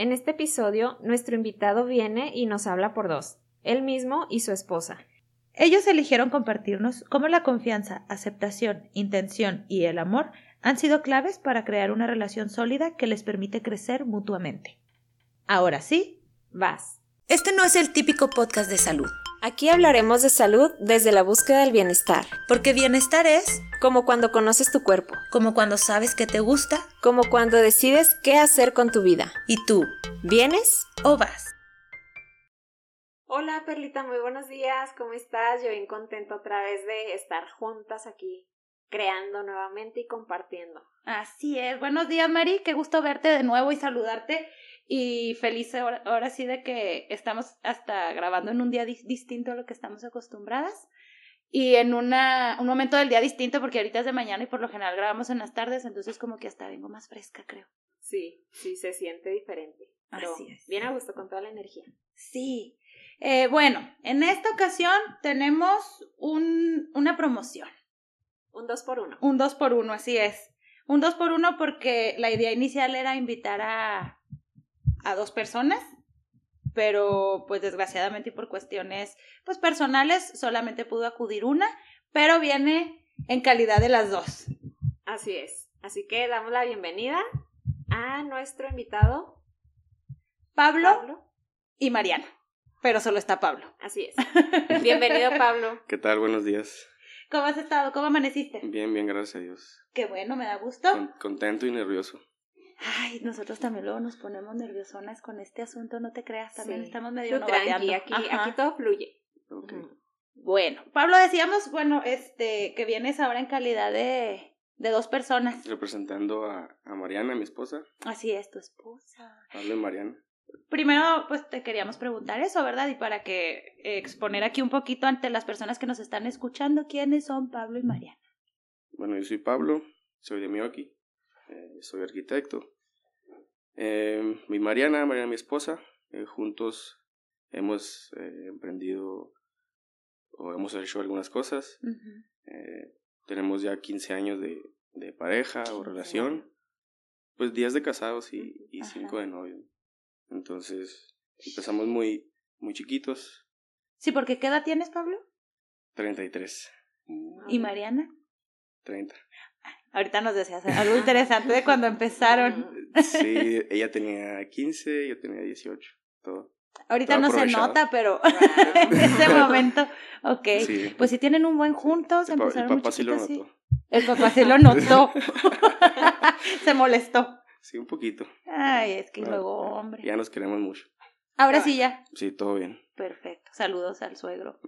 En este episodio, nuestro invitado viene y nos habla por dos, él mismo y su esposa. Ellos eligieron compartirnos cómo la confianza, aceptación, intención y el amor han sido claves para crear una relación sólida que les permite crecer mutuamente. Ahora sí, vas. Este no es el típico podcast de salud. Aquí hablaremos de salud desde la búsqueda del bienestar. Porque bienestar es como cuando conoces tu cuerpo, como cuando sabes que te gusta, como cuando decides qué hacer con tu vida. ¿Y tú? ¿Vienes o vas? Hola Perlita, muy buenos días, ¿cómo estás? Yo bien contento otra vez de estar juntas aquí, creando nuevamente y compartiendo. Así es, buenos días Mari, qué gusto verte de nuevo y saludarte y feliz ahora, sí de que estamos hasta grabando en un día distinto a lo que estamos acostumbradas y en una, un momento del día distinto porque ahorita es de mañana y por lo general grabamos en las tardes, entonces como que hasta vengo más fresca, creo. Sí, sí, se siente diferente. Así es. Bien a gusto con toda la energía. Sí. Eh, bueno, en esta ocasión tenemos un, una promoción. Un dos por uno. Un dos por uno, así es. Un dos por uno porque la idea inicial era invitar a a dos personas, pero pues desgraciadamente y por cuestiones pues personales solamente pudo acudir una, pero viene en calidad de las dos. Así es. Así que damos la bienvenida a nuestro invitado Pablo, y Mariana. Pero solo está Pablo. Así es. Bienvenido, Pablo. ¿Qué tal? Buenos días. ¿Cómo has estado? ¿Cómo amaneciste? Bien, bien, gracias a Dios. Qué bueno, me da gusto. contento y nervioso. Ay, nosotros también luego nos ponemos nerviosonas con este asunto, no te creas, también estamos medio no aquí, aquí todo fluye. Bueno, Pablo, decíamos, bueno, este, que vienes ahora en calidad de, de dos personas. Representando a, a Mariana, mi esposa. Así es, tu esposa. Pablo y Mariana. Primero, pues te queríamos preguntar eso, ¿verdad? Y para que exponer aquí un poquito ante las personas que nos están escuchando, ¿quiénes son Pablo y Mariana? Bueno, yo soy Pablo, soy de Miyoki, eh, soy arquitecto. Eh, mi Mariana, Mariana mi esposa, eh, juntos hemos emprendido o hemos hecho algunas cosas. tenemos ya 15 años de, de pareja o relación, pues días de casados y, y cinco de novio. Entonces empezamos muy, muy chiquitos. Sí, porque ¿qué edad tienes, Pablo? 33. ¿Y Mariana? 30. Ahorita nos decías algo interesante de cuando empezaron. Sí, ella tenía 15, yo tenía 18, todo. Ahorita no se nota, pero en ese momento, ok. Pues si tienen un buen juntos, el, empezaron el papá sí lo notó. El papá sí lo notó. se molestó. Sí, un poquito. Ay, es que luego, hombre. Ya nos queremos mucho. Ahora sí ya. Sí, todo bien. Perfecto. Saludos al suegro.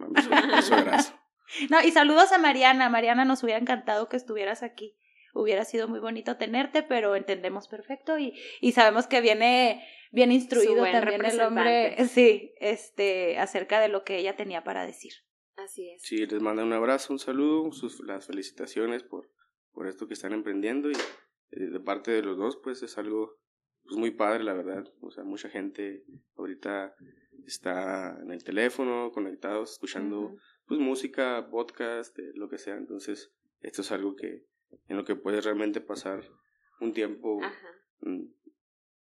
suegrazo. No, y saludos a Mariana. Mariana, nos hubiera encantado que estuvieras aquí. Hubiera sido muy bonito tenerte, pero entendemos perfecto y, y sabemos que viene bien instruido también el hombre, sí, este, acerca de lo que ella tenía para decir. Así es. Sí, les manda un abrazo, un saludo, sus, las felicitaciones por, por esto que están emprendiendo y eh, de parte de los dos, pues es algo pues, muy padre, la verdad. O sea, mucha gente ahorita está en el teléfono, conectados, escuchando pues música, podcast, eh, lo que sea. Entonces, esto es algo que en lo que puedes realmente pasar un tiempo mm,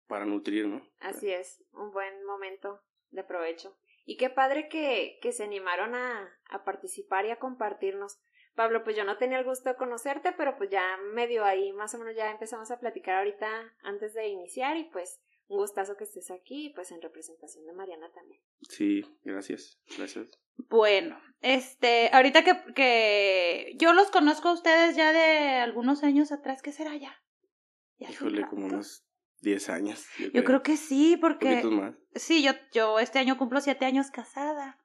para nutrir, ¿no? Así es, un buen momento de provecho. Y qué padre que, que se animaron a, a participar y a compartirnos. Pablo, pues yo no tenía el gusto de conocerte, pero pues ya medio ahí, más o menos ya empezamos a platicar ahorita antes de iniciar y pues un gustazo que estés aquí, pues en representación de Mariana también. Sí, gracias, gracias. Bueno, este, ahorita que, que yo los conozco a ustedes ya de algunos años atrás, ¿qué será ya? Híjole, como unos 10 años. Yo, creo. que sí, porque... más. Sí, yo, yo este año cumplo siete años casada.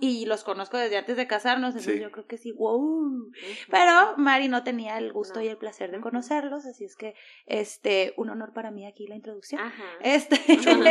Y los conozco desde antes de casarnos, entonces yo creo que sí, wow. Pero Mari no tenía el gusto y el placer de conocerlos, así es que este un honor para mí aquí la introducción. Ajá. Este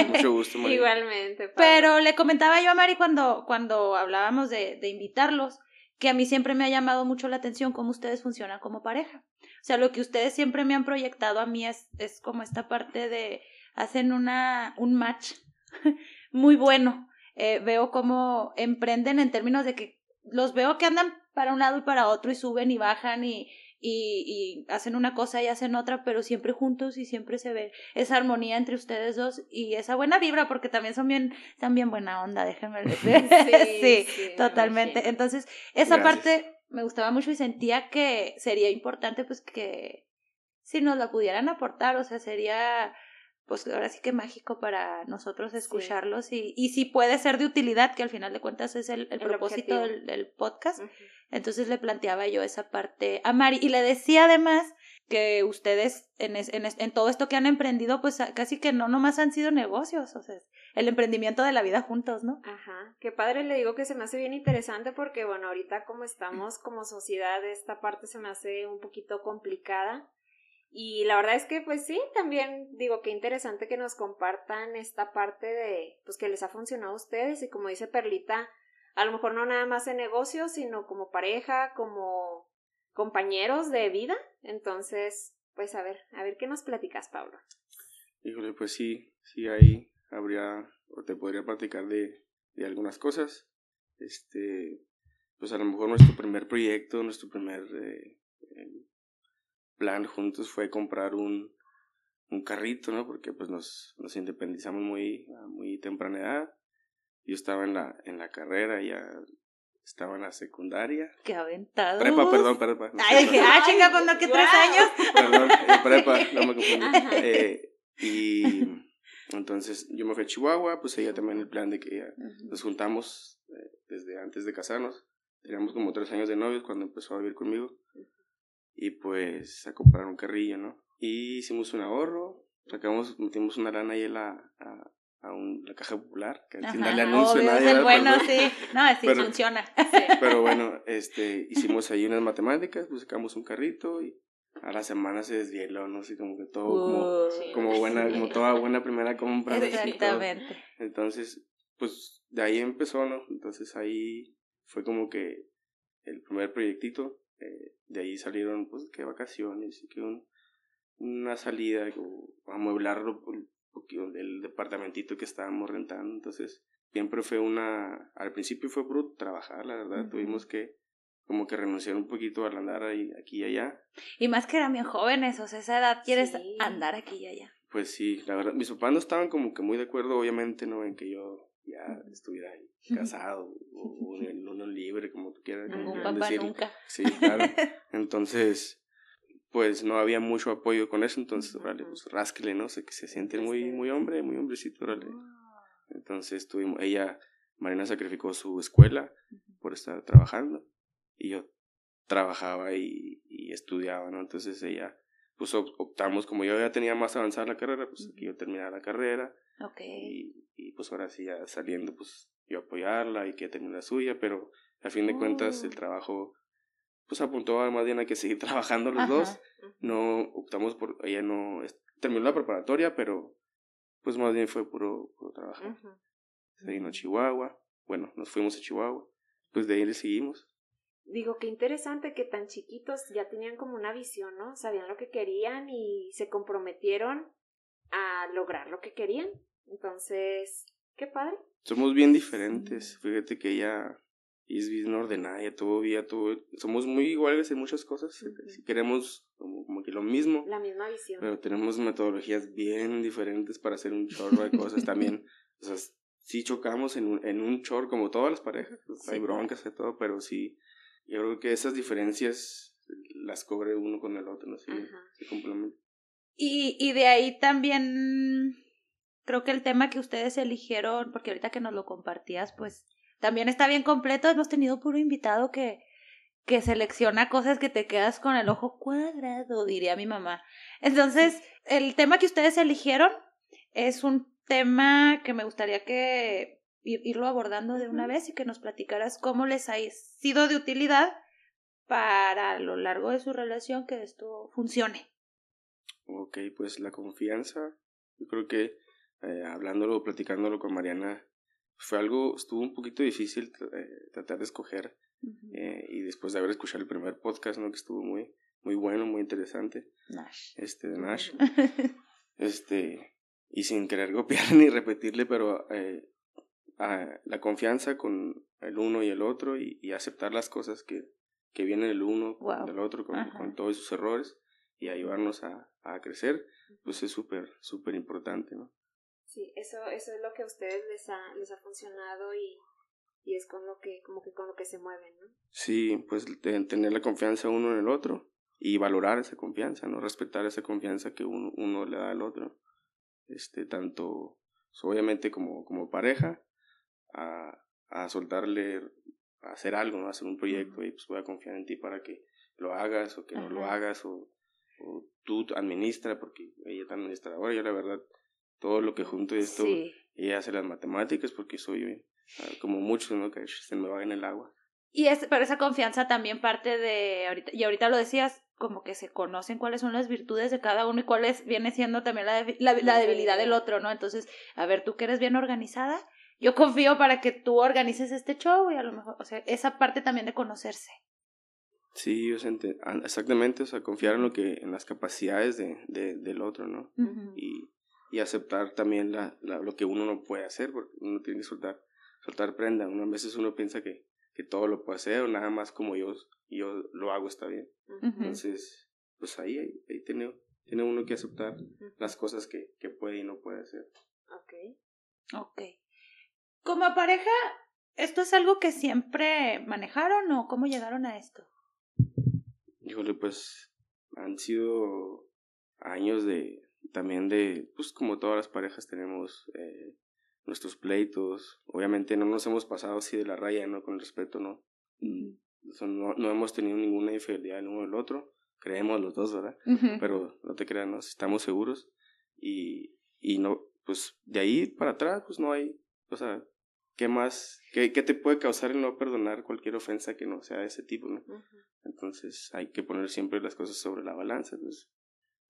mucho, gusto, Mari. Igualmente. Pero le comentaba yo a Mari cuando cuando hablábamos de, de invitarlos que a mí siempre me ha llamado mucho la atención cómo ustedes funcionan como pareja. O sea, lo que ustedes siempre me han proyectado a mí es, es como esta parte de hacen una un match muy bueno eh, veo cómo emprenden en términos de que los veo que andan para un lado y para otro y suben y bajan y, y, y hacen una cosa y hacen otra, pero siempre juntos y siempre se ve esa armonía entre ustedes dos y esa buena vibra, porque también son bien, están bien buena onda, déjenme decir. sí, sí, me totalmente. Entonces, esa Gracias. parte me gustaba mucho y sentía que sería importante, pues, que si nos la pudieran aportar, o sea, sería, pues, ahora sí que mágico para nosotros escucharlos y, y si puede ser de utilidad, que al final de cuentas es el, el El propósito del, del podcast. Entonces le planteaba yo esa parte a Mari y le decía además que ustedes en, es- en, es- en todo esto que han emprendido, pues casi que no nomás han sido negocios, o sea, el emprendimiento de la vida juntos, ¿no? Ajá, qué padre, le digo que se me hace bien interesante porque, bueno, ahorita como estamos como sociedad, esta parte se me hace un poquito complicada. Y la verdad es que, pues sí, también digo que interesante que nos compartan esta parte de, pues que les ha funcionado a ustedes y como dice Perlita, a lo mejor no nada más en negocios, sino como pareja, como compañeros de vida. Entonces, pues a ver, a ver qué nos platicas, Pablo. Híjole, pues sí, sí ahí habría, o te podría platicar de, de algunas cosas. Este, pues a lo mejor nuestro primer proyecto, nuestro primer eh, eh, plan juntos fue comprar un, un carrito, ¿no? Porque pues nos, nos independizamos muy, a muy temprana edad. Yo estaba en la, en la carrera, ya estaba en la secundaria. Qué aventado. Prepa, perdón, prepa. no Ay, dije, ah, chinga, pues no, que tres Guau. años. Perdón, eh, prepa, no me confundí. Eh, y entonces yo me fui a Chihuahua, pues ella también el plan de que ya nos juntamos eh, desde antes de casarnos. Teníamos como tres años de novios cuando empezó a vivir conmigo. Y pues a comprar un carrillo, ¿no? Y hicimos un ahorro, sacamos, metimos una lana ahí a la, a, a un- la caja popular, que sin Ajá, darle anuncio a nadie. es bueno, Pero- sí. No, sí, Pero- funciona. pero bueno, este, hicimos ahí unas matemáticas, pues sacamos un carrito y a la semana se desvieló, ¿no? Así como que todo como, Sí. como buena, como toda buena primera compra. Así. Exactamente. Entonces, pues de ahí empezó, ¿no? Entonces ahí fue como que el primer proyectito, eh, de ahí salieron pues que vacaciones y que un, una salida o amueblarlo del departamentito que estábamos rentando. Entonces, siempre fue una, al principio fue bruto trabajar, la verdad, Ujú. tuvimos que como que renunciar un poquito al andar ahí, aquí y allá. Y más que eran bien jóvenes, o sea, esa edad quieres Sí. andar aquí y allá. Pues sí, la verdad, mis papás no estaban como que muy de acuerdo, obviamente, ¿no? En que yo ya estuviera ahí casado o, o en unión libre, como tú quieras. como Ningún quieran papá nunca. Sí, claro. Entonces, pues no había mucho apoyo con eso, entonces, órale, pues rásquele, ¿no? Sé que se siente muy, Este. muy hombre, muy hombrecito, órale. Entonces tuvimos, ella, Marina sacrificó su escuela por estar trabajando y yo trabajaba y, y estudiaba, ¿no? Entonces ella, pues op- optamos, como yo ya tenía más avanzada la carrera, pues que yo terminara la carrera Ok. y, y pues ahora sí ya saliendo, pues yo apoyarla y que termine la suya, pero a fin de cuentas Oh. el trabajo, pues apuntó a más bien a que seguir trabajando los Ajá. dos, no optamos por, ella no, terminó la preparatoria, pero pues más bien fue puro, puro trabajar. Ujú. Se vino a Chihuahua. Bueno, nos fuimos a Chihuahua. Pues de ahí le seguimos. Digo, qué interesante que tan chiquitos ya tenían como una visión, ¿no? Sabían lo que querían y se comprometieron a lograr lo que querían. Entonces, qué padre. Somos bien diferentes. Fíjate que ella es bien ordenada, ella todo bien, todo. Somos muy iguales en muchas cosas. Si queremos como, como que lo mismo, La misma visión. pero tenemos metodologías bien diferentes para hacer un chorro de cosas también. O sea, sí chocamos en un, en un chorro como todas las parejas. Sí, Hay broncas y todo, pero sí. Yo creo que esas diferencias las cobre uno con el otro, ¿no? Sí, se complementan. Y, y de ahí también creo que el tema que ustedes eligieron, porque ahorita que nos lo compartías, pues también está bien completo. Hemos tenido puro invitado que, que selecciona cosas que te quedas con el ojo cuadrado, diría mi mamá. Entonces, el tema que ustedes eligieron es un tema que me gustaría que ir- irlo abordando de una vez y que nos platicaras cómo les ha sido de utilidad para a lo largo de su relación que esto funcione. Ok, pues la confianza, yo creo que eh, hablándolo, platicándolo con Mariana, fue algo, estuvo un poquito difícil eh, tratar de escoger eh, y después de haber escuchado el primer podcast, ¿no? Que estuvo muy, muy bueno, muy interesante, Nash. este, de Nash, este, y sin querer copiar ni repetirle, pero eh, a- la confianza con el uno y el otro y, y aceptar las cosas que, que viene el uno Wow. del otro con, con todos sus errores y ayudarnos a, a crecer, pues es súper, súper importante, ¿no? Sí, eso, eso es lo que a ustedes les ha, les ha funcionado y, y es con lo que, como que con lo que se mueven, ¿no? Sí, pues te- tener la confianza uno en el otro y valorar esa confianza, ¿no? Respetar esa confianza que uno, uno le da al otro. Este, tanto, pues, obviamente como, como pareja, a, a soltarle, a hacer algo, ¿no? A hacer un proyecto y pues voy a confiar en ti para que lo hagas o que no lo hagas o, o tú administra porque ella es administradora. Yo la verdad, todo lo que junto esto, Sí. ella hace las matemáticas porque soy ah, como muchos, ¿no? Que se me va en el agua. Y es, pero esa confianza también parte de, ahorita, y ahorita lo decías, como que se conocen cuáles son las virtudes de cada uno y cuáles viene siendo también la, debi- la, la debilidad del otro, ¿no? Entonces, a ver, tú que eres bien organizada, yo confío para que tú organices este show y a lo mejor, o sea, esa parte también de conocerse. Sí, o sea, ente- exactamente, o sea, confiar en lo que, en las capacidades de, de, del otro, ¿no? Ujú. Y, y aceptar también la, la, lo que uno no puede hacer, porque uno tiene que soltar, soltar prenda. Uno, a veces uno piensa que, que todo lo puede hacer, o nada más como yo, yo lo hago está bien. Entonces, pues ahí, ahí, ahí tiene, tiene uno que aceptar las cosas que, que puede y no puede hacer. Ok. Ok. Como pareja, ¿esto es algo que siempre manejaron o cómo llegaron a esto? Híjole, pues han sido años de también de, pues como todas las parejas tenemos eh, nuestros pleitos. Obviamente no nos hemos pasado así de la raya, ¿no? Con respeto, ¿no? No, no hemos tenido ninguna infidelidad el uno del otro. Creemos los dos, ¿verdad? Pero no te creas, ¿no? Estamos seguros. Y, y no, pues de ahí para atrás, pues no hay, o sea, ¿qué más? ¿Qué, qué te puede causar el no perdonar cualquier ofensa que no sea de ese tipo, ¿no? Entonces hay que poner siempre las cosas sobre la balanza. Pues,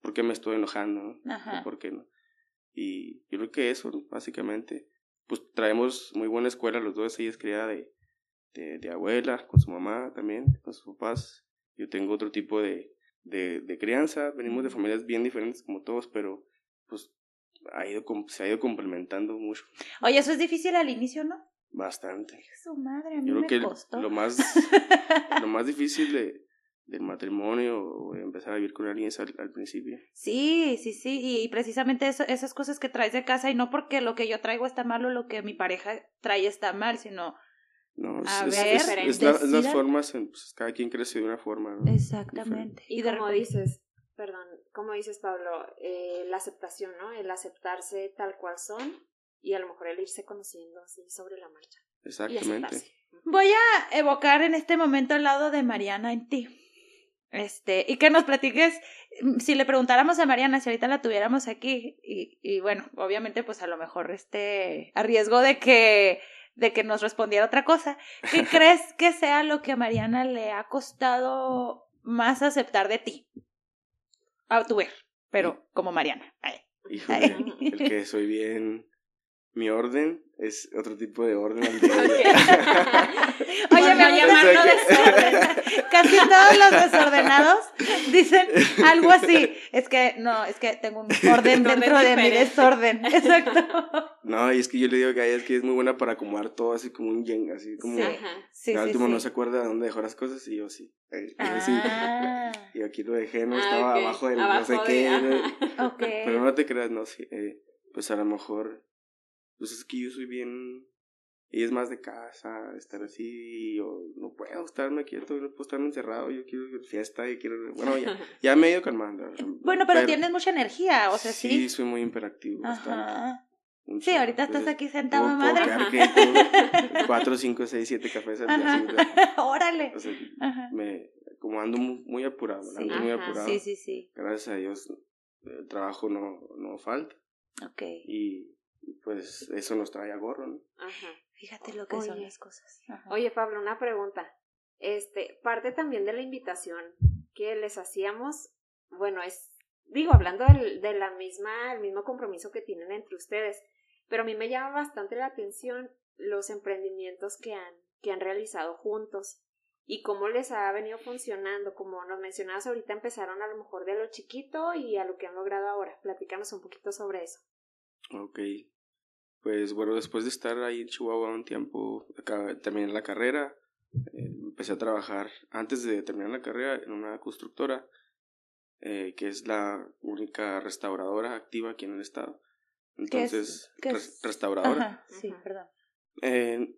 ¿Por qué me estoy enojando? no? Ajá. ¿O ¿Por qué no? Y yo creo que eso, básicamente, pues traemos muy buena escuela los dos. Ella es criada de, de, de abuela, con su mamá también, con sus papás. Yo tengo otro tipo de, de, de crianza. Venimos de familias bien diferentes como todos, pero pues ha ido, se ha ido complementando mucho, Oye, eso es difícil al inicio, ¿no? bastante. Su madre, a mí Yo creo me que costó. lo más lo más difícil de, del matrimonio o empezar a vivir con alguien al, al principio. Sí, sí, sí, y, y precisamente eso, esas cosas que traes de casa, y no porque lo que yo traigo está mal o lo que mi pareja trae está mal, sino No, A es, ver, es- es la- es las decidan- formas, en- pues, cada quien crece de una forma. ¿no? exactamente. Y de como repente- dices, perdón, como dices Pablo, eh, la aceptación, ¿no? El aceptarse tal cual son y a lo mejor el irse conociendo así sobre la marcha. Exactamente. Voy a evocar en este momento el lado de Mariana en ti. Este, y que nos platiques, mm, si le preguntáramos a Mariana, si ahorita la tuviéramos aquí, y, y bueno, obviamente, pues a lo mejor este, a riesgo de que, de que nos respondiera otra cosa, ¿qué crees que sea lo que a Mariana le ha costado más aceptar de ti? A tu ver, pero como Mariana. Ay. Híjole, el que soy bien. Mi orden es otro tipo de orden al ella. Oye, me llamarlo sea que- desorden. Casi todos los desordenados dicen algo así. Es que, no, es que tengo un orden dentro de mi desorden. Exacto. No, y es que yo le digo que a ella es que es muy buena para acomodar todo así como un yen, así como. Sí. Ajá. Sí, al sí, último sí. no se acuerda de dónde dejó las cosas y yo sí. Eh. Ah, Y aquí lo dejé, no Ah, estaba abajo del no sé de- qué. Pero no te creas, no, sí. eh, pues a lo mejor. Pues es que yo soy bien. Ella es más de casa, estar así. Yo no puedo estarme quieto, no puedo estarme encerrado. Yo quiero fiesta, yo quiero. Bueno, ya, ya me he ido calmando. Bueno, pero, tienes mucha energía, o sea, Sí, sí. soy muy imperactivo. Ajá. Sí, ahorita estás aquí sentado, puedo madre. quieto, Cuatro, cinco, seis, siete cafés al día. Órale. o sea, Ajá. me, como ando muy, apurado, Sí. ando muy Ajá, apurado. Sí, sí, sí. Gracias a Dios, el trabajo no, no falta. Ok. Y, pues eso nos trae a gorro, ¿no? Ajá. Fíjate lo que son las cosas. Ajá. Oye, Pablo, una pregunta. Este, parte también de la invitación que les hacíamos, bueno, es, digo, hablando del, de la misma, el mismo compromiso que tienen entre ustedes, pero a mí me llama bastante la atención los emprendimientos que han, que han realizado juntos y cómo les ha venido funcionando. Como nos mencionabas ahorita, empezaron a lo mejor de lo chiquito y a lo que han logrado ahora. Platícanos un poquito sobre eso. Ok. Pues bueno, después de estar ahí en Chihuahua un tiempo, acá, terminé la carrera, eh, empecé a trabajar antes de terminar la carrera en una constructora eh, que es la única restauradora activa aquí en el estado. ¿Qué es? Entonces, ¿Qué es? restauradora. Ajá, sí, Ajá. perdón. Eh,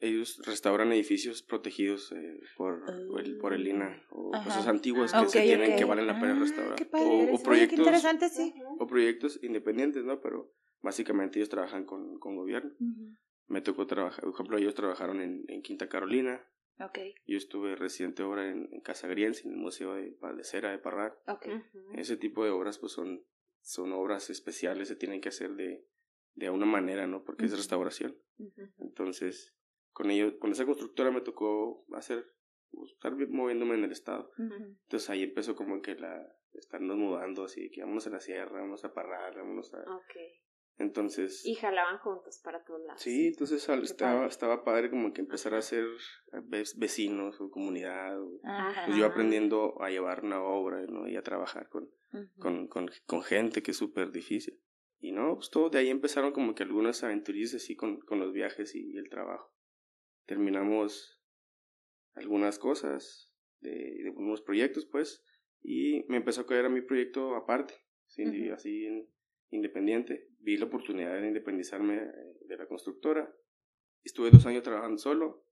ellos restauran edificios protegidos eh, por, el, por el INA o Ajá. cosas antiguas que Ah, se tienen que valen la pena Ah, restaurar. Qué padre. o, o Oye, qué proyectos interesante, sí. Ujú. o proyectos independientes, ¿no? Pero básicamente ellos trabajan con, con gobierno. Me tocó trabajar, por ejemplo, ellos trabajaron en, en Quinta Carolina. Ok, Yo estuve residente ahora en, en en el Museo de, de Cera de Parral. ok. Ujú. Ese tipo de obras, pues son, son obras especiales, se tienen que hacer de, de una manera, ¿no? Porque es restauración. Entonces, con ellos, con esa constructora me tocó hacer, pues, estar vi- moviéndome en el estado. Entonces ahí empezó como que la, estarnos mudando, así que vámonos a la sierra, vámonos a Parral, vámonos a... Entonces... Y jalaban juntos para todos lados. Sí, entonces al- estaba, padre. estaba padre como que empezar a ser ve- vecinos o comunidad. o- pues yo aprendiendo a llevar una obra ¿no? y a trabajar con, con, con, con gente que es súper difícil. Y no, pues todo de ahí empezaron como que algunas aventurillas así con, con los viajes y, el trabajo. Terminamos algunas cosas de, de unos proyectos, pues, y me empezó a caer a mi proyecto aparte, así en- independiente. Vi la oportunidad de independizarme eh, de la constructora. Estuve dos años trabajando solo,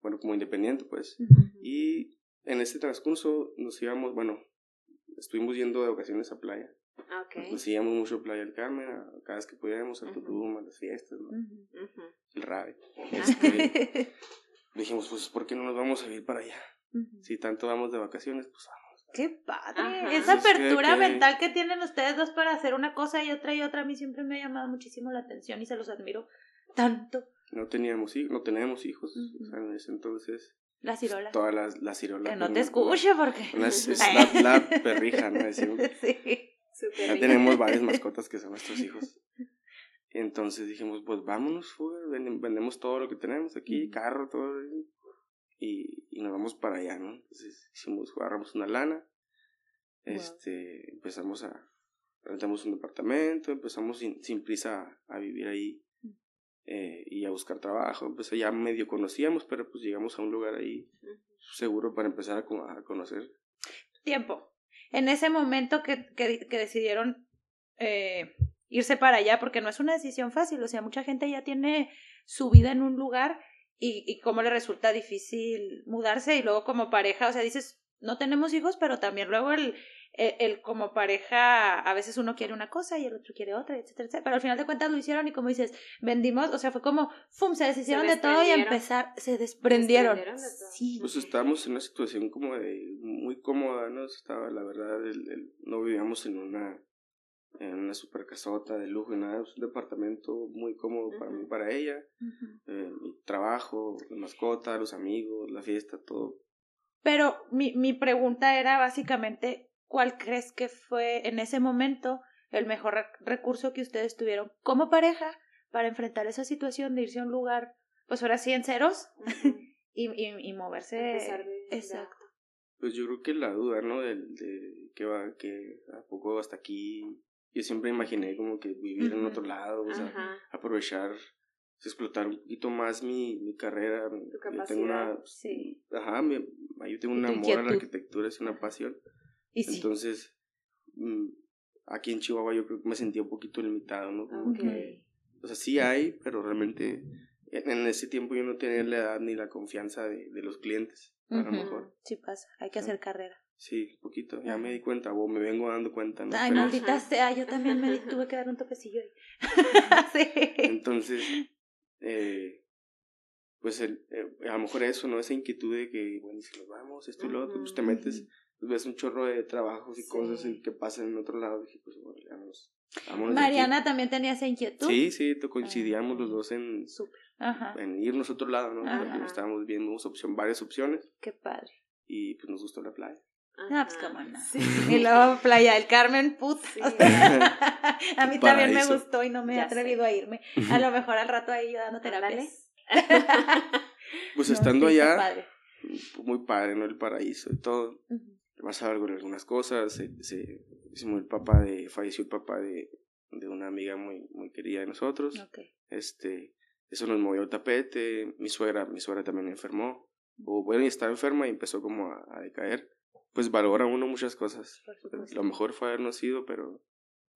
bueno, como independiente, pues. Ujú. Y en ese transcurso nos íbamos, bueno, estuvimos yendo de vacaciones a playa. Ok. Nos íbamos mucho a Playa del Carmen, a, cada vez que podíamos, a Ujú. Tulum, a las fiestas, ¿no? Ujú. Ujú. el rave. Ajá. Este, dijimos, pues, ¿por qué no nos vamos a ir para allá? Ujú. Si tanto vamos de vacaciones, pues vamos. Qué padre. Ajá. Esa Pues es que- apertura que- mental que tienen ustedes dos para hacer una cosa y otra y otra a mí siempre me ha llamado muchísimo la atención y se los admiro tanto. No teníamos hijos, no tenemos hijos, o sea, en ese entonces, La cirola. todas las, las cirolas. Que no pues, te escuche porque... una- es, es la, la perrija, ¿no? Decimos. sí. Súper Ya tenemos varias mascotas que son nuestros hijos. Entonces dijimos, pues vámonos, fuga, ven- vendemos todo lo que tenemos aquí, carro, todo, y, y nos vamos para allá, ¿no? Entonces hicimos, agarramos una lana, Wow. este, empezamos a, rentamos un departamento, empezamos sin, sin prisa a, a vivir ahí Mm. eh, y a buscar trabajo, empecé ya medio conocíamos, pero pues llegamos a un lugar ahí seguro para empezar a, co- a conocer. Tiempo. En ese momento que, que, que decidieron eh, irse para allá, porque no es una decisión fácil, o sea, mucha gente ya tiene su vida en un lugar y, y cómo le resulta difícil mudarse y luego como pareja, o sea, dices, no tenemos hijos, pero también luego el, el, el como pareja, a veces uno quiere una cosa y el otro quiere otra, etcétera, etcétera, pero al final de cuentas lo hicieron y como dices, vendimos, o sea, fue como, ¡fum!, se deshicieron de todo y empezar, se desprendieron. Desprendieron de todo. Sí. Pues estábamos en una situación como de muy cómoda, ¿no? Estaba, la verdad, el, el- no vivíamos en una en una super casota de lujo y nada, es un departamento muy cómodo para mí, para ella, Ujú. eh, mi trabajo, la mascota, los amigos, la fiesta, todo. Pero mi, mi pregunta era básicamente, ¿cuál crees que fue en ese momento el mejor rec- recurso que ustedes tuvieron como pareja para enfrentar esa situación de irse a un lugar, pues ahora sí en ceros Ujú. y, y, y moverse? De- de Exacto. Pues yo creo que la duda, ¿no? Del, de que va, que a poco hasta aquí. Yo siempre imaginé como que vivir en otro lado, o sea, Ajá. aprovechar, explotar un poquito más mi, mi carrera. Yo tengo una, Sí. ajá, me, yo tengo un tu amor a la arquitectura, es una pasión. Y. Entonces, mm, aquí en Chihuahua yo creo que me sentía un poquito limitado, ¿no? Como que- o sea, sí hay, pero realmente en, en ese tiempo yo no tenía la edad ni la confianza de, de los clientes, a lo mejor. Sí pasa, hay que hacer carrera. Sí, poquito, ya me di cuenta, o me vengo dando cuenta, ¿no? Ay, maldita sea, yo también me di- tuve que dar un toquecillo ahí. sí. Entonces, eh, pues el, eh, a lo mejor eso, ¿no? Esa inquietud de que, bueno, si nos vamos, esto y lo otro, pues te metes, pues ves un chorro de trabajos y Sí. cosas en- que pasan en otro lado. Dije, pues bueno, vámonos. Mariana también tenía esa inquietud. Sí, sí, to- coincidíamos Ah. los dos en. Ajá. en irnos a otro lado, ¿no? Estábamos viendo opción, varias opciones Qué padre. y pues nos gustó la playa. Ah, pues, cómo no. Sí. Y luego Playa del Carmen, puta. Sí. o sea, a mí también me Paraíso. gustó y no me he atrevido sé. a irme. A lo mejor al rato ahí yo dando terapias. Pues No, estando sí, allá, padre. muy padre, ¿no? El paraíso y todo. Ujú. Vas a ver algunas cosas. Se, se, el papá de, falleció el papá de, de una amiga muy, muy querida de nosotros. Ok. Este, eso nos movió el tapete. Mi suegra, mi suegra también enfermó. o bueno, y estaba enferma y empezó como a, a decaer, pues valora uno muchas cosas. Lo mejor fue habernos ido, pero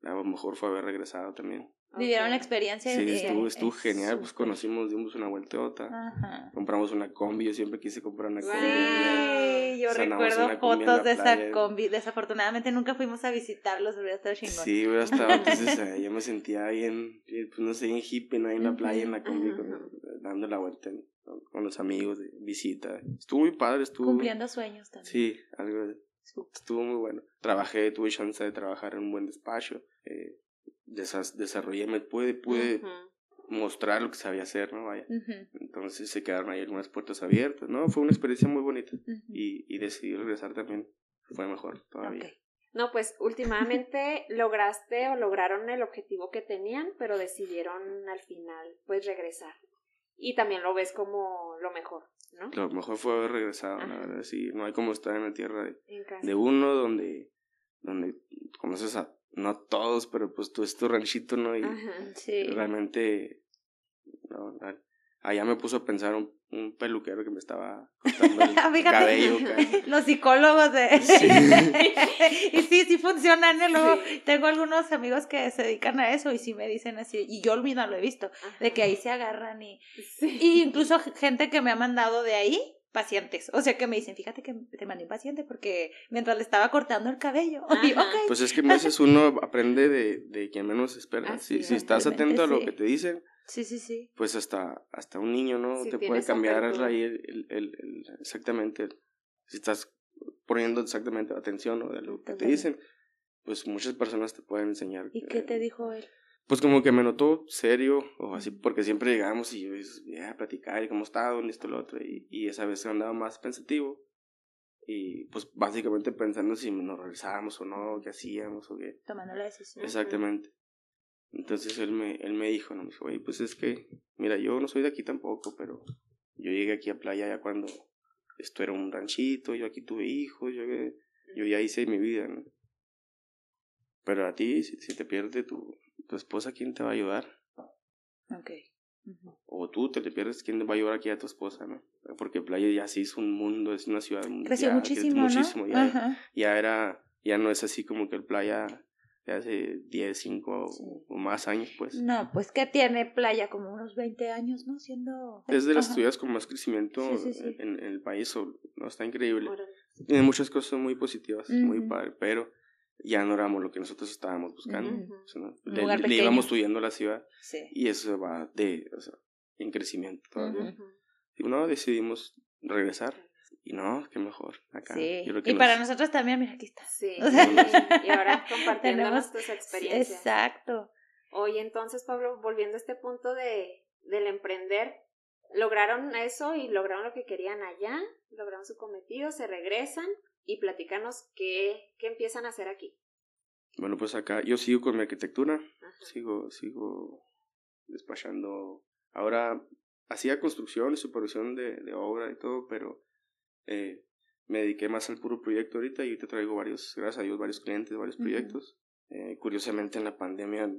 a lo mejor fue haber regresado también. Vivieron la experiencia Sí, estuvo, eh, estuvo es genial, pues súper. conocimos, dimos una vuelteota, Ajá. compramos una combi, yo siempre quise comprar una combi. Sí, yo recuerdo en fotos de esa combi. Desafortunadamente nunca fuimos a visitarlos, hubiera estado chingón. Sí, hubiera estado, entonces eh, yo me sentía bien, bien, pues no sé, bien hippie, ¿no? ahí en la playa, en la combi, dando la vuelta en- con los amigos de visita. Estuvo muy padre, estuvo... Cumpliendo sueños también. Sí, algo de- estuvo muy bueno. Trabajé, tuve chance de trabajar en un buen despacho, eh, desarrollé, me pude, pude mostrar lo que sabía hacer, ¿no? Vaya. Entonces se quedaron ahí algunas puertas abiertas, ¿no? Fue una experiencia muy bonita y, y decidí regresar también. Fue mejor todavía. No, pues últimamente lograste o lograron el objetivo que tenían, pero decidieron al final pues regresar. Y también lo ves como lo mejor, ¿no? Lo mejor fue haber regresado, la verdad, sí. No hay como estar en la tierra de, uno donde, donde conoces a, no a todos, pero pues tú es tu ranchito, ¿no? Y Ajá. Sí. realmente, no, la- allá me puso a pensar un, un peluquero que me estaba cortando el Ah, Fíjate. cabello. ca- Los psicólogos de... Sí. y sí, sí funcionan. ¿eh? Luego, Tengo algunos amigos que se dedican a eso y sí me dicen así, y yo misma lo he visto, de que ahí se agarran y... Sí. Y incluso gente que me ha mandado de ahí, pacientes. O sea, que me dicen, fíjate que te mandé un paciente porque mientras le estaba cortando el cabello. Y. Pues es que a veces uno aprende de, de quien menos espera. Así Si, si es. estás atento a lo sí. que te dicen, sí, sí, sí. pues hasta, hasta un niño, ¿no? Sí, te puede cambiar ahí el, el, el- exactamente, si estás poniendo exactamente atención ¿no? de lo que te dicen, pues muchas personas te pueden enseñar. ¿Y eh, qué te dijo él? Pues como que me notó serio, o así, porque siempre llegamos y yo ya a platicar y cómo está, dónde esto, lo otro, y, y esa vez andaba más pensativo. Y pues básicamente pensando si nos regresábamos o no, qué hacíamos o qué. Tomando la decisión. Exactamente. Entonces él me, él me dijo, ¿no? Me dijo, oye, pues es que, mira, yo no soy de aquí tampoco, pero yo llegué aquí a playa ya cuando esto era un ranchito, yo aquí tuve hijos, yo, yo ya hice mi vida, ¿no? Pero a ti, si, si te pierde tu, tu esposa, ¿quién te va a ayudar? Ok. Ujú. O tú te le pierdes, ¿quién te va a ayudar aquí a tu esposa, no? Porque playa ya sí es un mundo, es una ciudad Creció muchísimo, muchísimo, ¿no? ya, Ajá. ya era, ya no es así como que el playa de hace 10, 5 Sí. o más años, pues. No, pues que tiene playa como unos 20 años, ¿no? Siendo... Es de las Ajá. ciudades con más crecimiento Sí, sí. En, en el país, o- no está increíble. Órale. Tiene muchas cosas muy positivas, muy Ujú. padre, pero ya no éramos lo que nosotros estábamos buscando. Ujú. o sea, ¿no? Le, le íbamos subiendo a la ciudad y eso va de, o sea, en crecimiento todavía. Ujú. Y no, decidimos regresar y no, qué mejor acá. Sí. Yo creo que Y nos- para nosotros también, mira, aquí está. Sí. O sea, y ahora compartiéndonos tenemos- tus experiencias. Exacto. Oye, entonces, Pablo, volviendo a este punto de, del emprender, lograron eso y lograron lo que querían allá, lograron su cometido, se regresan y platícanos qué, qué empiezan a hacer aquí. Bueno, pues acá yo sigo con mi arquitectura, Ajá. sigo, sigo despachando. Ahora hacía construcción y supervisión de, de obra y todo, pero eh, me dediqué más al puro proyecto ahorita y ahorita traigo varios, gracias a Dios, varios clientes, varios proyectos. Eh, curiosamente en la pandemia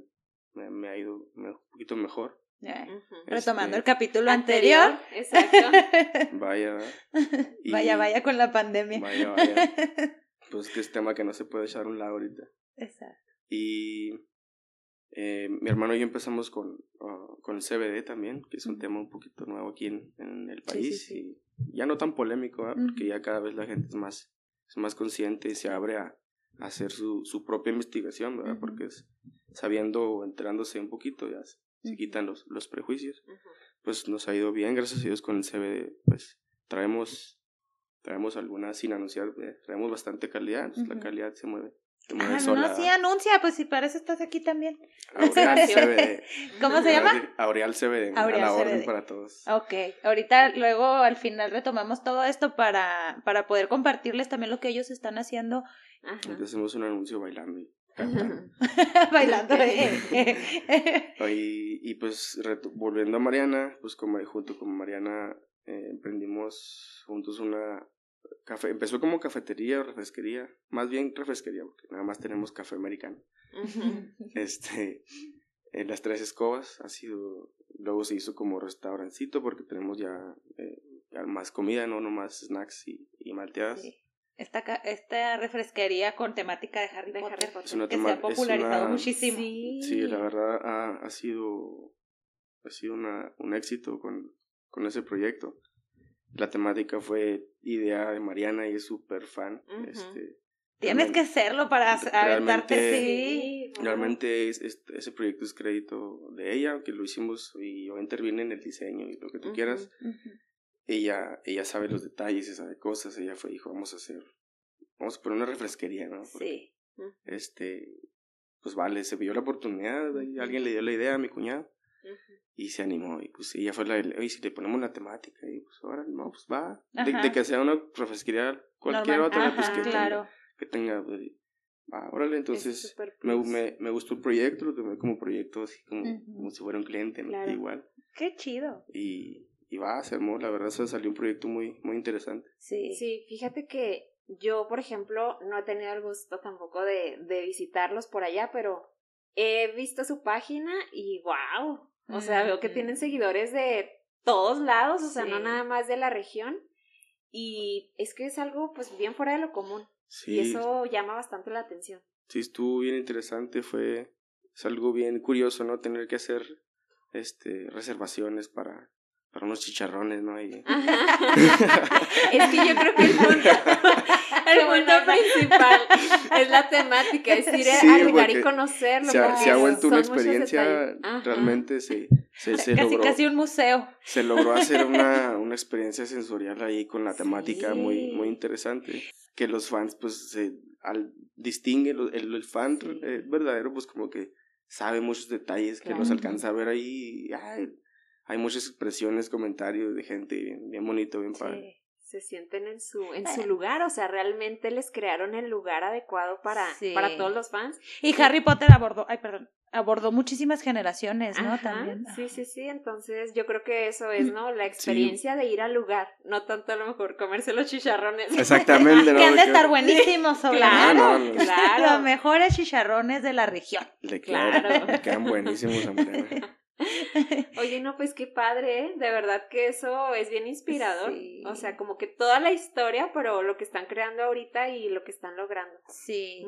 me, me ha ido me- un poquito mejor. Retomando Este, el capítulo anterior. Exacto. Vaya. y- vaya, vaya con la pandemia. Vaya, vaya. Pues que es tema que no se puede echar a un lado ahorita. Exacto. Y eh, mi hermano y yo empezamos con, ah, con el CBD también, que es un tema un poquito nuevo aquí en, en el Sí, sí, país. sí. Y ya no tan polémico, ¿verdad? porque ya cada vez la gente es más, es más consciente y se abre a, a hacer su, su propia investigación, ¿verdad? Porque es, sabiendo o enterándose un poquito ya se, quitan los, los prejuicios. Pues nos ha ido bien, gracias a Dios, con el CBD. Pues traemos, traemos algunas sin anunciar, eh, traemos bastante calidad, entonces la calidad se mueve. Ah, sola. no, sí, anuncia, pues si para eso estás aquí también. Aureal CBD. ¿Cómo se llama? Aureal CBD. Aureal a la orden CBD. para todos. Ok, ahorita luego al final retomamos todo esto para, para poder compartirles también lo que ellos están haciendo Ajá. Hacemos un anuncio bailando y cantando. bailando. y, y pues volviendo a Mariana, pues como junto con Mariana eh, emprendimos juntos una café, empezó como cafetería o refresquería, más bien refresquería, porque nada más tenemos café americano. Este, en las tres escobas ha sido, luego se hizo como restaurancito porque tenemos ya, eh, más comida, no nomás snacks y, y malteadas. Sí. Esta, ca- esta refresquería con temática de Harry, De Potter, Harry Potter. Es una que se ha popularizado una- muchísimo. Sí. Sí, la verdad ha, ha sido, ha sido una, un éxito con, con ese proyecto. La temática fue idea de Mariana y es súper fan. Este, Tienes que serlo para aventarte, sí. Realmente es, es- ese proyecto es crédito de ella, que lo hicimos y yo intervine en el diseño y lo que tú quieras. Ella, ella sabe los detalles, ella sabe cosas. Ella fue, dijo, vamos a hacer, vamos a poner una refresquería, ¿no? Porque, Sí. Este, pues vale, se vio la oportunidad, y alguien le dio la idea a mi cuñado Ujú. y se animó. Y pues ella fue la, oye, si le ponemos la temática, y pues ahora, no, pues va. De, de que sea una refresquería cualquier Normal. otra, pues Ajá, que tenga, claro. que tenga, pues, va, órale, entonces me, plus. me, me gustó el proyecto, lo tomé como proyecto así como, Ujú. como si fuera un cliente, ¿no? Claro. Igual. Qué chido. Y, y va, se armó, la verdad, se salió un proyecto muy, muy interesante. Sí. Sí, fíjate que yo, por ejemplo, no he tenido el gusto tampoco de, de visitarlos por allá, pero he visto su página y wow. O sea, veo que tienen seguidores de todos lados, o sea, no nada más de la región. Y es que es algo pues bien fuera de lo común. Sí, Y eso llama bastante la atención. sí estuvo bien interesante, fue es algo bien curioso, ¿no? Tener que hacer este reservaciones para, para unos chicharrones, ¿no? Y- es que yo creo que el punto, el punto principal es la temática, es ir Sí, a llegar y conocerlo. se, ha, se ha vuelto una experiencia, realmente se, se, se casi, logró, casi un museo. se logró hacer una, una experiencia sensorial ahí con la temática muy, muy interesante. Que los fans, pues, se, al distingue el, el, fan Sí. eh, verdadero, pues, como que sabe muchos detalles que los Claro. alcanza a ver ahí. y, ay, hay muchas expresiones, comentarios de gente bien, bien bonito, bien padre. se sienten en su en su lugar, o sea, realmente les crearon el lugar adecuado para Sí. para todos los fans. Y Harry Potter abordó, ay, perdón, abordó muchísimas generaciones, ¿no? Ajá, También. Sí, sí, sí, entonces yo creo que eso es, ¿no? La experiencia de ir al lugar, no tanto a lo mejor comerse los chicharrones. Exactamente, ¿no? Que han de estar buenísimos, sobre Claro, Ah, no, no. claro. Los mejores chicharrones de la región. Le Claro. quedan, buenísimos a Mariana. Oye, no, pues qué padre, ¿eh? De verdad que eso es bien inspirador. Sí. O sea, como que toda la historia, pero lo que están creando ahorita y lo que están logrando. Sí.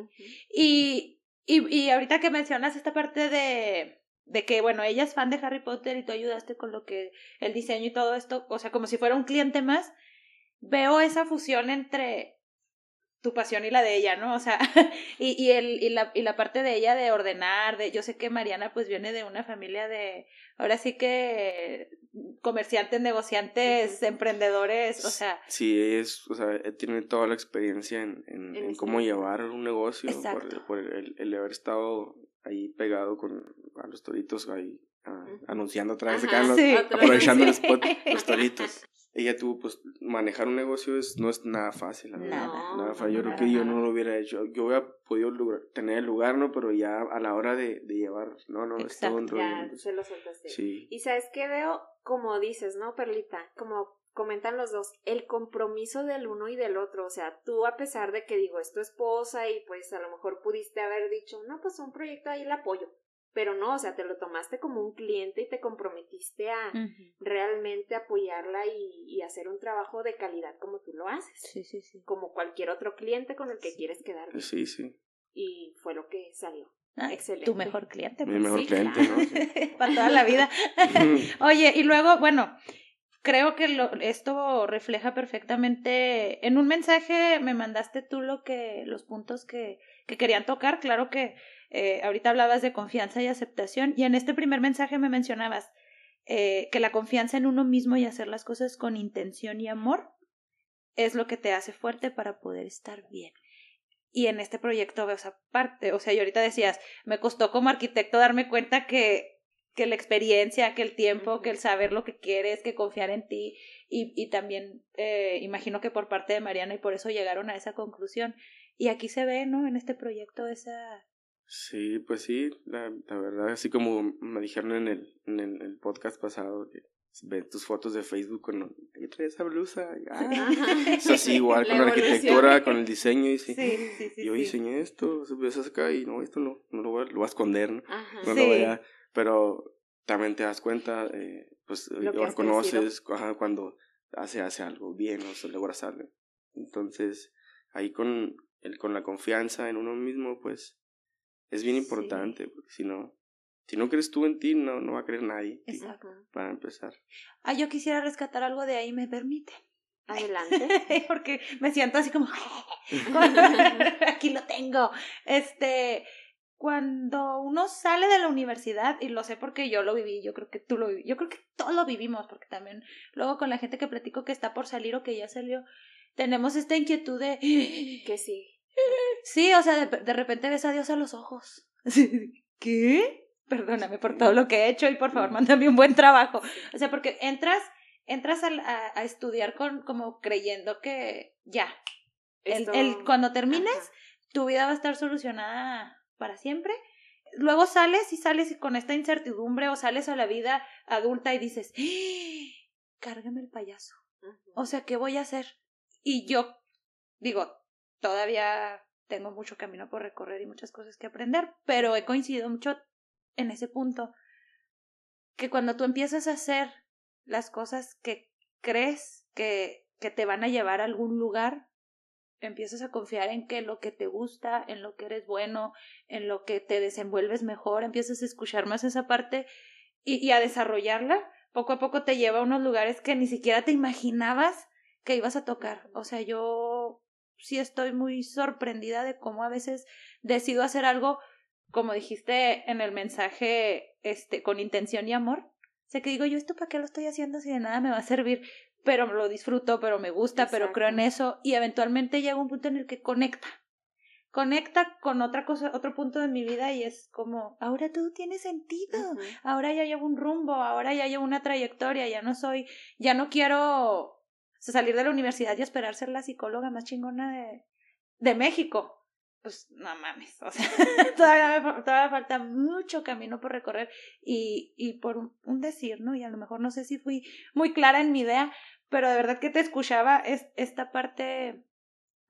Y, y, y ahorita que mencionas esta parte de, de que, bueno, ella es fan de Harry Potter y tú ayudaste con lo que, el diseño y todo esto, o sea, como si fuera un cliente más, veo esa fusión entre tu pasión y la de ella, ¿no? O sea, y, y, el, y, la, y la parte de ella de ordenar, de, yo sé que Mariana pues viene de una familia de, ahora sí que comerciantes, negociantes, emprendedores, o sea, Sí, es, o sea, eh, tiene toda la experiencia en, en, En ese cómo llevar un negocio, Exacto. por, por el, el haber estado ahí pegado con a los toritos ahí ah, anunciando otra vez acá, Sí. aprovechando el spot, los toritos. Ella tuvo, pues, manejar un negocio es, no es nada fácil, la verdad. Nada. No, Nada no, fácil. Yo creo que yo no lo hubiera hecho. Yo hubiera podido tener el lugar, ¿no? Pero ya a la hora de, de llevar, no, no, es todo un Exacto. rollo. Ya se lo soltaste. Sí. Y sabes qué veo, como dices, ¿no, Perlita? Como comentan los dos, el compromiso del uno y del otro. O sea, tú a pesar de que digo, es tu esposa y pues a lo mejor pudiste haber dicho, no, pues un proyecto ahí el apoyo. Pero no, o sea, te lo tomaste como un cliente y te comprometiste a realmente apoyarla y, y hacer un trabajo de calidad como tú lo haces. Sí, sí, sí. Como cualquier otro cliente con el que quieres quedar. Sí, sí. Y fue lo que salió. Ah, Excelente. Tu mejor cliente. Mi pues. mejor sí, cliente, claro. ¿no? Sí. Para toda la vida. Oye, y luego, bueno, creo que lo, esto refleja perfectamente. En un mensaje me mandaste tú lo que, los puntos que, que querían tocar. Claro que eh, ahorita hablabas de confianza y aceptación. Y en este primer mensaje me mencionabas eh, que la confianza en uno mismo y hacer las cosas con intención y amor es lo que te hace fuerte para poder estar bien. Y en este proyecto veo esa parte. O sea, y ahorita decías, me costó como arquitecto darme cuenta que que la experiencia, que el tiempo, que el saber lo que quieres, que confiar en ti y, y también eh, imagino que por parte de Mariana y por eso llegaron a esa conclusión. Y aquí se ve, ¿no? En este proyecto esa... Sí, pues sí, la, la verdad, así como me dijeron en el, en el, el podcast pasado, que ven tus fotos de Facebook con, yo traía esa blusa, ah, es así igual La con la arquitectura, con el diseño, y sí. sí, sí, yo diseñé esto, acá y no, esto no, no lo voy a, lo voy a esconder, ¿no? Ajá. No lo voy a, pero también te das cuenta, eh, pues Lo que o has conoces, ajá, cuando hace, hace algo bien o se logra algo. Entonces, ahí con, el, con la confianza en uno mismo, pues es bien importante, porque si no, si no crees tú en ti, no, no va a creer nadie. Exacto. Para empezar. Ah, yo quisiera rescatar algo de ahí, ¿me permite? Adelante. porque me siento así como, aquí lo tengo. Este, cuando uno sale de la universidad, y lo sé porque yo lo viví, yo creo que tú lo viví, yo creo que todos lo vivimos, porque también luego con la gente que platico que está por salir o que ya salió, tenemos esta inquietud de... Que sí. Sí, o sea, de, de repente ves a Dios a los ojos. ¿Qué? Perdóname por todo lo que he hecho y por favor mándame un buen trabajo. O sea, porque entras, entras a, a, estudiar con, como creyendo que ya, el, el, cuando termines, tu vida va a estar solucionada para siempre. Luego sales y sales con esta incertidumbre o sales a la vida adulta y dices, ¡Ah! cárgame el payaso. O sea, ¿qué voy a hacer? Y yo digo, todavía tengo mucho camino por recorrer y muchas cosas que aprender, pero he coincidido mucho en ese punto que cuando tú empiezas a hacer las cosas que crees que, que te van a llevar a algún lugar, empiezas a confiar en que lo que te gusta, en lo que eres bueno, en lo que te desenvuelves mejor, empiezas a escuchar más esa parte y, y a desarrollarla, poco a poco te lleva a unos lugares que ni siquiera te imaginabas que ibas a tocar. O sea, yo sí estoy muy sorprendida de cómo a veces decido hacer algo, como dijiste en el mensaje, este, con intención y amor. O sea, que digo, yo esto para qué lo estoy haciendo si de nada me va a servir, pero lo disfruto, pero me gusta, pero creo en eso y eventualmente llega un punto en el que conecta. Conecta con otra cosa, otro punto de mi vida y es como, ahora todo tiene sentido, ahora ya llevo un rumbo, ahora ya llevo una trayectoria, ya no soy, ya no quiero salir de la universidad y esperar ser la psicóloga más chingona de, México. Pues no mames, o sea, todavía, todavía falta mucho camino por recorrer y, y por un, decir, ¿no? Y a lo mejor no sé si fui muy clara en mi idea, pero de verdad que te escuchaba es esta parte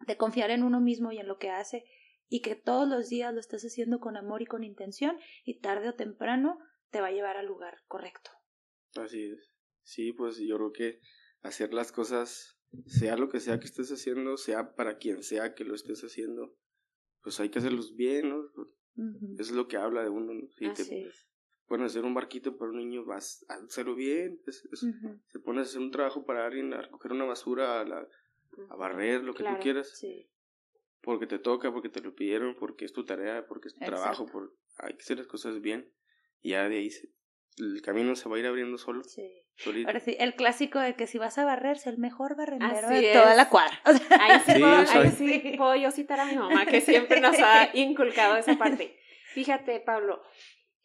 de confiar en uno mismo y en lo que hace y que todos los días lo estás haciendo con amor y con intención y tarde o temprano te va a llevar al lugar correcto. Así es. Sí, pues yo creo que hacer las cosas, sea lo que sea que estés haciendo, sea para quien sea que lo estés haciendo, pues hay que hacerlos bien, ¿no? Eso es lo que habla de uno, ¿no? Si te pones a hacer un barquito para un niño, vas a hacerlo bien. Se pone a hacer un trabajo para alguien, a recoger una basura, a, la, a barrer, lo que tú quieras. Porque te toca, porque te lo pidieron, porque es tu tarea, porque es tu trabajo, por, hay que hacer las cosas bien. Y ya de ahí el camino se va a ir abriendo solo. Sí. Ahora sí, el clásico de que si vas a barrerse, el mejor barrendero de toda la cuadra. ahí sí, ahí sí puedo yo citar a mi mamá, que siempre nos ha inculcado esa parte. Fíjate, Pablo,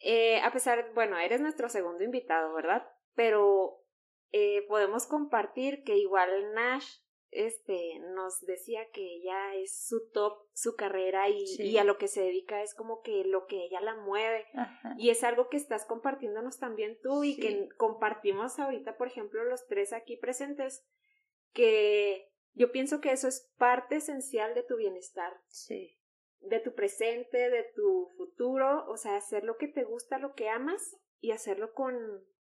eh, a pesar, bueno, eres nuestro segundo invitado, ¿verdad? Pero eh, podemos compartir que igual Nash este, nos decía que ella es su top, su carrera y, y, a lo que se dedica es como que lo que ella la mueve. Y es algo que estás compartiéndonos también tú y que compartimos ahorita, por ejemplo, los tres aquí presentes, que yo pienso que eso es parte esencial de tu bienestar. Sí. De tu presente, de tu futuro, o sea, hacer lo que te gusta, lo que amas y hacerlo con,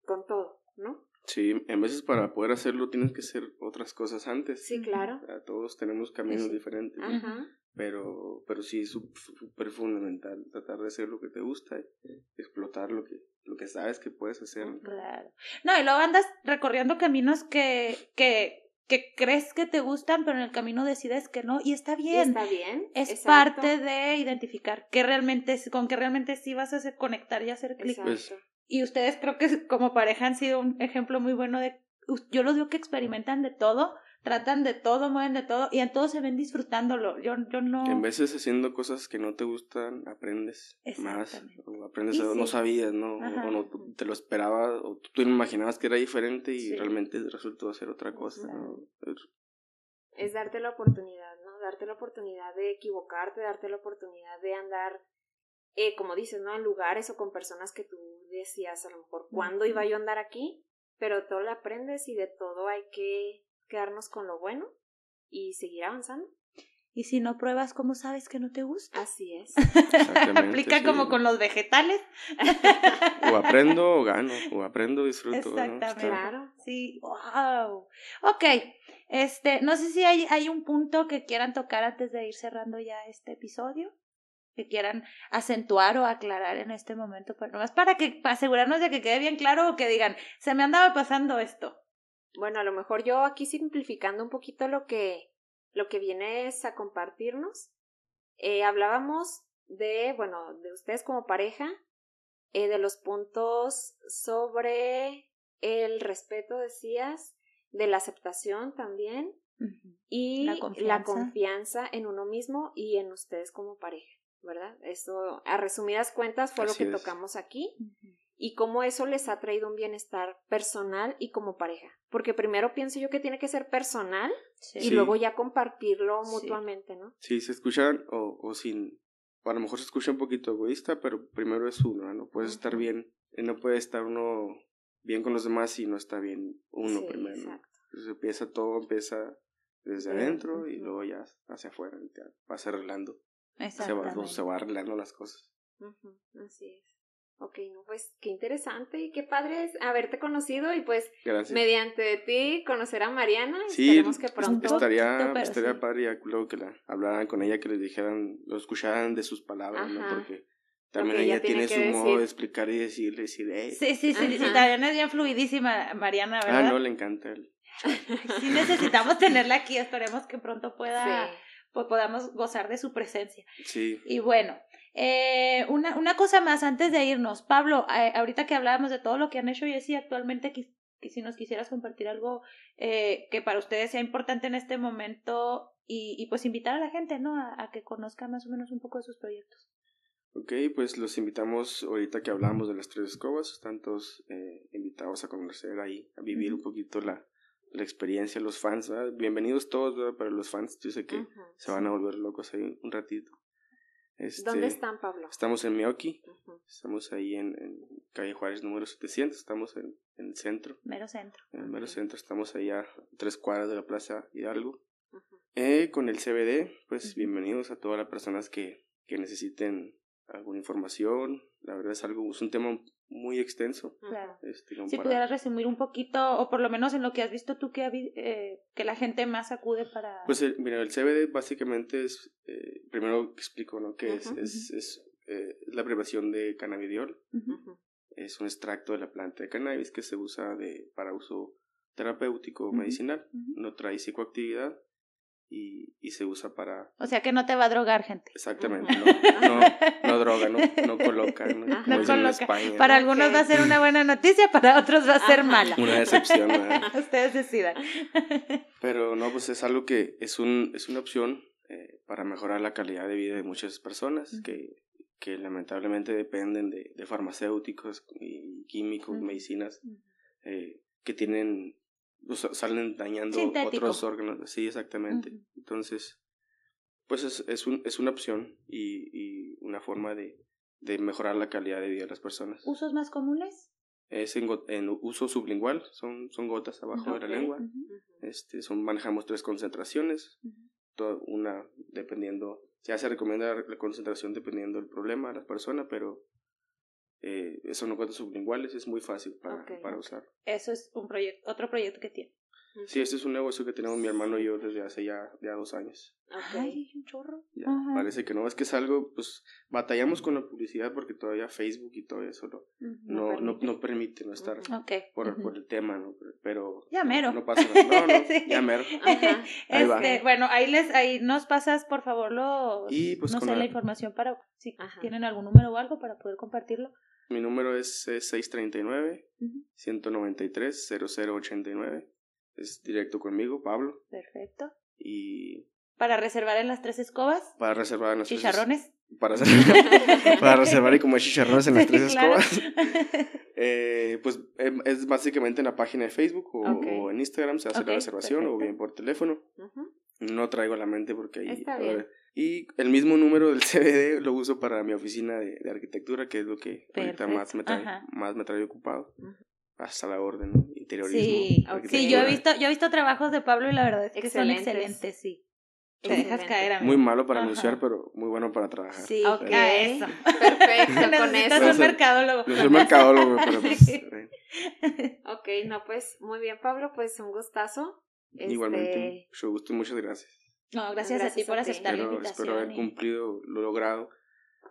con todo, ¿no? Sí, en veces para poder hacerlo tienes que hacer otras cosas antes. Sí, claro. todos tenemos caminos diferentes. Pero, pero sí es súper fundamental tratar de hacer lo que te gusta y explotar lo que, lo que sabes que puedes hacer. Claro. No, y luego andas recorriendo caminos que, que, que crees que te gustan, pero en el camino decides que no, y está bien. Está bien. Es parte de identificar que realmente, con que realmente sí vas a hacer, conectar y hacer clic. Pues, y ustedes creo que como pareja han sido un ejemplo muy bueno de, yo lo digo que experimentan de todo, tratan de todo, mueven de todo y en todo se ven disfrutándolo. Yo, yo no. En veces haciendo cosas que no te gustan, aprendes más. O aprendes algo no sabías, ¿no? O no te lo esperabas, o tú imaginabas que era diferente y realmente resultó ser otra cosa. Es darte la oportunidad, ¿no? Darte la oportunidad de equivocarte, darte la oportunidad de andar eh, como dices, ¿no? En lugares o con personas que tú decías a lo mejor, ¿cuándo iba yo a andar aquí? Pero todo lo aprendes y de todo hay que quedarnos con lo bueno y seguir avanzando. Y si no pruebas, ¿cómo sabes que no te gusta? Así es. Aplica sí. como con los vegetales. O aprendo o gano, o aprendo o disfruto. ¿no? Exactamente. Claro. Sí, wow. Ok, este, no sé si hay, hay un punto que quieran tocar antes de ir cerrando ya este episodio, que quieran acentuar o aclarar en este momento, pero nomás para que para asegurarnos de que quede bien claro o que digan, se me andaba pasando esto. Bueno, a lo mejor yo aquí simplificando un poquito lo que, lo que viene es a compartirnos. Eh, hablábamos de, bueno, de ustedes como pareja, eh, de los puntos sobre el respeto, decías, de la aceptación también y La confianza. en uno mismo y en ustedes como pareja, ¿verdad? Eso, a resumidas cuentas, fue Así lo que es. tocamos aquí y cómo eso les ha traído un bienestar personal y como pareja. Porque primero pienso yo que tiene que ser personal y Sí. luego ya compartirlo Sí. mutuamente, ¿no? Sí, se escuchan o, o sin... o a lo mejor se escucha un poquito egoísta, pero primero es uno, ¿no? Puedes estar bien, eh, no puede estar uno bien con los demás si no está bien uno Sí, primero. exacto. Entonces empieza todo, empieza desde adentro y luego ya hacia afuera, y ya vas arreglando. Se va, se va arreglando las cosas. Así es. Ok, no, pues qué interesante y qué padre es haberte conocido y pues Gracias. mediante ti conocer a Mariana. Sí, Esperemos que pronto. estaría, poquito, estaría sí. padre ya luego que la hablaran con ella, que les dijeran, lo escucharan de sus palabras, ¿no? Porque también ella ella tiene, su modo de explicar y decir, decir, "Ey". Sí, sí, sí, sí, también es bien fluidísima Mariana, ah, ¿verdad? no, le encanta el... Sí necesitamos tenerla aquí, esperemos que pronto pueda, Sí. Pues, podamos gozar de su presencia. Sí, Y bueno, eh, una, una cosa más antes de irnos. Pablo, eh, ahorita que hablábamos de todo lo que han hecho y así actualmente, que, que si nos quisieras compartir algo eh, que para ustedes sea importante en este momento y, y pues invitar a la gente, ¿no? A, a que conozca más o menos un poco de sus proyectos. ok, pues los invitamos, ahorita que hablamos de las tres escobas, están todos eh, invitados a conocer ahí, a vivir un poquito la, la experiencia, los fans, ¿verdad? bienvenidos todos, ¿verdad? Pero los fans, yo sé que se van a volver locos ahí un ratito. Este, ¿Dónde están, Pablo? Estamos en Miyoki. Estamos ahí en, en calle Juárez número 700, estamos en, en el centro, Mero centro. en el mero centro, estamos ahí a tres cuadras de la Plaza Hidalgo. Ujú. Eh, con el CBD, pues bienvenidos a todas las personas que, que necesiten alguna información. La verdad es algo, es un tema muy extenso. Claro. Este, Si pudieras resumir un poquito, o por lo menos en lo que has visto tú, que, eh, que la gente más acude para... Pues el, mira, el CBD básicamente es, eh, primero explico, ¿no? Que es, es, es, eh, la abreviación de cannabidiol. Es un extracto de la planta de cannabis que se usa de, para uso terapéutico o medicinal. No trae psicoactividad y, y se usa para... O sea que no te va a drogar, gente. Exactamente, no, no, no droga, no, no coloca, no, No coloca. España, Para algunos va a ser una buena noticia, para otros va a ser Ajá. mala. una decepción. Ustedes decidan. Pero no, pues es algo que es, un, es una opción eh, para mejorar la calidad de vida de muchas personas que, que lamentablemente dependen de, de farmacéuticos y químicos, medicinas, eh, que tienen, o sea, salen dañando Sintético. otros órganos. Sí, exactamente. Entonces, pues es, es, un, es una opción y, y una forma de, de mejorar la calidad de vida de las personas. ¿Usos más comunes? Es en, en uso sublingual, son, son gotas abajo de la lengua. Este, son, manejamos tres concentraciones, Ujú. to- una dependiendo, ya se recomienda la concentración dependiendo del problema de la persona, pero eh, son gotas sublinguales, es muy fácil para, Ok, para ok. usar. Eso es un proyecto, otro proyecto que tiene. Sí, este es un negocio que tenemos mi hermano y yo desde hace ya, ya dos años. Ok. Ay, un chorro. Ya, Ajá. parece que no, es que es algo, pues batallamos con la publicidad porque todavía Facebook y todo eso no, Ujú. No no, no, permite. no permite no estar Ujú. Ok. por, Ujú. por el tema, ¿no? Pero Ya mero. no pasa nada. No, no, Sí. ya mero. Ajá. Ahí va. Este, bueno, ahí les, ahí nos pasas por favor los, Y, pues, no sé, la- la información para si Ajá. tienen algún número o algo para poder compartirlo. Mi número es, eh, 639 Ujú. 193 0089. Es directo conmigo, Pablo. Perfecto. Y Para reservar en las tres escobas, para reservar en las tres- chicharrones. Para, hacer- para reservar y comer chicharrones en las tres claro. escobas. Eh, pues em, es básicamente en la página de Facebook o, en Instagram se hace la reservación o bien por teléfono. No traigo a la mente porque ahí. Está a bien. ver. Y el mismo número del CBD lo uso para mi oficina de, de arquitectura, que es lo que ahorita más me trae, ajá. más me trae ocupado. Hasta la orden, ¿no? Interiorismo. Sí, sí, yo he visto, yo he visto trabajos de Pablo y la verdad es que son Excelentes. excelentes, sí. Te dejas caer, amigo. Muy malo para Ajá. anunciar, pero muy bueno para trabajar. Sí, Ok. a eso. Perfecto, con eso. un mercadólogo. Yo soy mercadólogo, pero pues, eh, Ok, no, pues muy bien, Pablo, pues un gustazo. Este, igualmente, mucho gusto y muchas gracias. No, gracias, a ti Gracias por a ti. aceptar la Espero, invitación. espero haber y- cumplido lo logrado,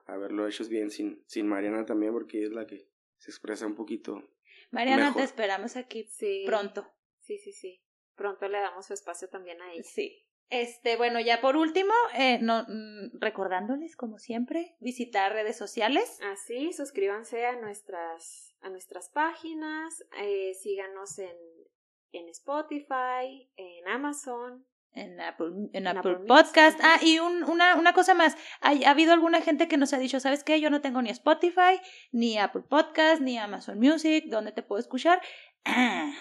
haberlo hecho bien sin, sin Mariana también, porque es la que se expresa un poquito. Mariana, mejor. te esperamos aquí Sí. pronto. Sí, sí, sí. Pronto le damos su espacio también a ella. Sí. Este, bueno, ya por último, eh, no, mm, recordándoles, como siempre, visitar redes sociales. Así, suscríbanse a nuestras, a nuestras páginas, eh, síganos en, en Spotify, en Amazon. En Apple, en Apple Podcast. Ah, y un, una, una cosa más. Hay- ha habido alguna gente que nos ha dicho, ¿sabes qué? Yo no tengo ni Spotify, ni Apple Podcast, ni Amazon Music. ¿Dónde te puedo escuchar? Ah,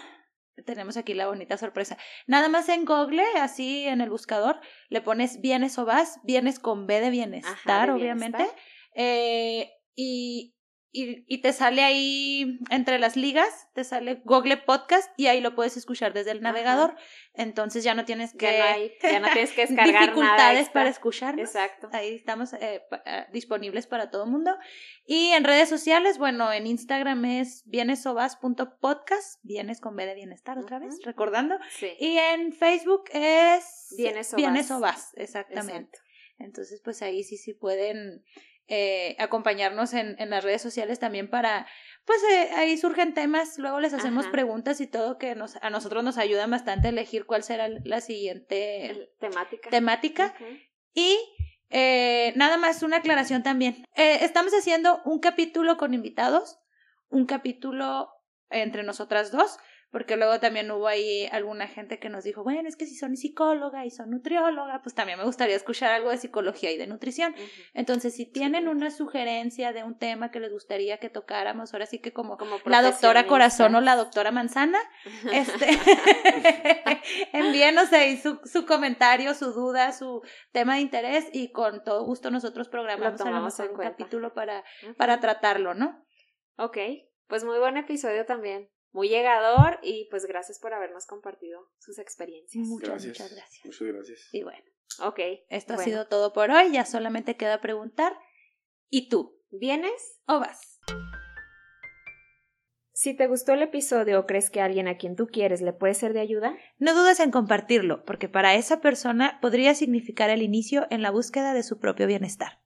tenemos aquí la bonita sorpresa. Nada más en Google, así en el buscador, le pones bienes o vas, bienes con B de bienestar, Ajá, de obviamente. bienestar. Eh, y, y, y te sale ahí entre las ligas, te sale Google Podcast y ahí lo puedes escuchar desde el Ajá. navegador. Entonces ya no tienes que Ya no, hay, ya no tienes que descargar nada dificultades extra. para escucharnos. Exacto. Ahí estamos eh, pa- ah, disponibles para todo el mundo. Y en redes sociales, bueno, en Instagram es bienesobas.podcast, bienes con B de bienestar otra vez, recordando. Sí. Y en Facebook es Bienes o Bienes exactamente. Exacto. Entonces, pues ahí sí, sí pueden eh, acompañarnos en, en las redes sociales también para, pues eh, ahí surgen temas, luego les hacemos Ajá. preguntas y todo que nos, a nosotros nos ayudan bastante a elegir cuál será la siguiente El- temática. temática. Y eh, nada más una aclaración también. Eh, estamos haciendo un capítulo con invitados, un capítulo entre nosotras dos, porque luego también hubo ahí alguna gente que nos dijo, bueno, es que si son psicóloga y son nutrióloga, pues también me gustaría escuchar algo de psicología y de nutrición. Entonces, si tienen una sugerencia de un tema que les gustaría que tocáramos, ahora sí que como Como la doctora Corazón o la doctora Manzana, este, envíenos ahí su, su comentario, su duda, su tema de interés y con todo gusto nosotros programamos lo tomamos en un cuenta. capítulo para, para tratarlo, ¿no? Ok, pues muy buen episodio también. Muy llegador y pues gracias por habernos compartido sus experiencias. Muchas, Gracias. muchas gracias. Muchas gracias. Y bueno, Ok. esto ha sido todo por hoy, ya solamente queda preguntar, ¿y tú? ¿Vienes? ¿O vas? Si te gustó el episodio o crees que alguien a quien tú quieres le puede ser de ayuda, No dudes en compartirlo, porque para esa persona podría significar el inicio en la búsqueda de su propio bienestar.